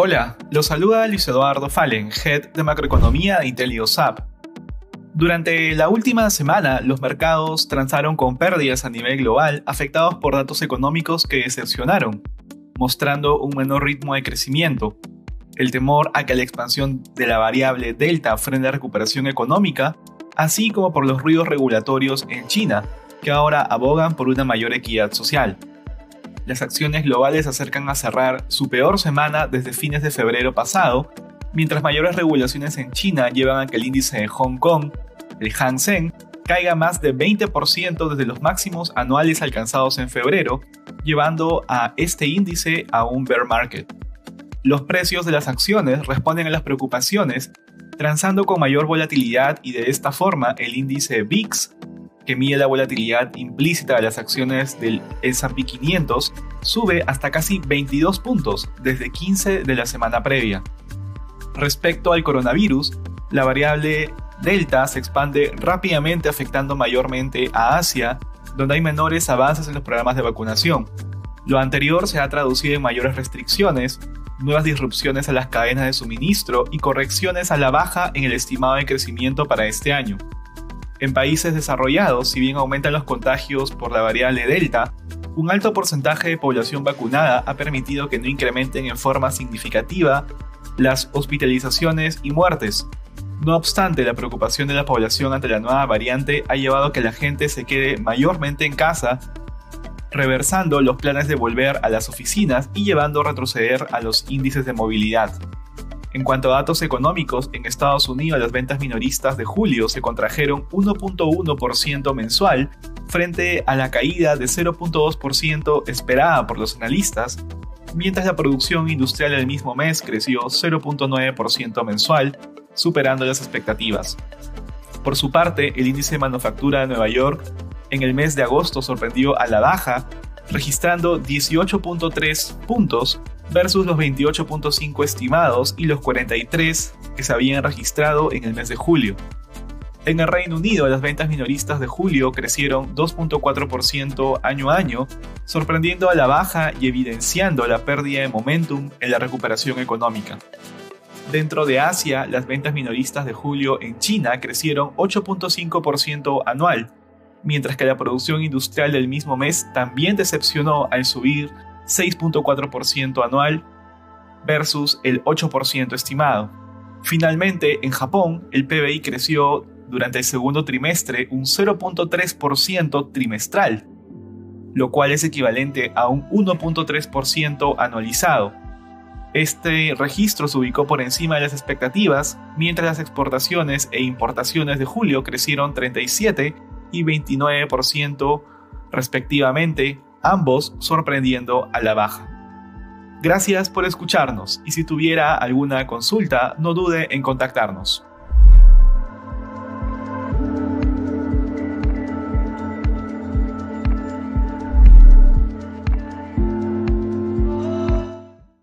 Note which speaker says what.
Speaker 1: Hola, los saluda Luis Eduardo Fallen, Head de Macroeconomía de IntelioSAP. Durante la última semana, los mercados transaron con pérdidas a nivel global afectados por datos económicos que decepcionaron, mostrando un menor ritmo de crecimiento. El temor a que la expansión de la variable delta frene la recuperación económica, así como por los ruidos regulatorios en China, que ahora abogan por una mayor equidad social las acciones globales acercan a cerrar su peor semana desde fines de febrero pasado, mientras mayores regulaciones en China llevan a que el índice de Hong Kong, el Hang Seng, caiga más de 20% desde los máximos anuales alcanzados en febrero, llevando a este índice a un bear market. Los precios de las acciones responden a las preocupaciones, transando con mayor volatilidad y de esta forma el índice VIX que mide la volatilidad implícita de las acciones del S&P 500, sube hasta casi 22 puntos desde 15 de la semana previa. Respecto al coronavirus, la variable Delta se expande rápidamente afectando mayormente a Asia, donde hay menores avances en los programas de vacunación. Lo anterior se ha traducido en mayores restricciones, nuevas disrupciones a las cadenas de suministro y correcciones a la baja en el estimado de crecimiento para este año. En países desarrollados, si bien aumentan los contagios por la variable Delta, un alto porcentaje de población vacunada ha permitido que no incrementen en forma significativa las hospitalizaciones y muertes. No obstante, la preocupación de la población ante la nueva variante ha llevado a que la gente se quede mayormente en casa, reversando los planes de volver a las oficinas y llevando a retroceder a los índices de movilidad. En cuanto a datos económicos, en Estados Unidos las ventas minoristas de julio se contrajeron 1.1% mensual frente a la caída de 0.2% esperada por los analistas, mientras la producción industrial del mismo mes creció 0.9% mensual, superando las expectativas. Por su parte, el índice de manufactura de Nueva York en el mes de agosto sorprendió a la baja, registrando 18.3 puntos versus los 28.5 estimados y los 43 que se habían registrado en el mes de julio. En el Reino Unido, las ventas minoristas de julio crecieron 2.4% año a año, sorprendiendo a la baja y evidenciando la pérdida de momentum en la recuperación económica. Dentro de Asia, las ventas minoristas de julio en China crecieron 8.5% anual, mientras que la producción industrial del mismo mes también decepcionó al subir 6.4% anual versus el 8% estimado. Finalmente, en Japón, el PBI creció durante el segundo trimestre un 0.3% trimestral, lo cual es equivalente a un 1.3% anualizado. Este registro se ubicó por encima de las expectativas, mientras las exportaciones e importaciones de julio crecieron 37 y 29% respectivamente, ambos sorprendiendo a la baja. Gracias por escucharnos y si tuviera alguna consulta no dude en contactarnos.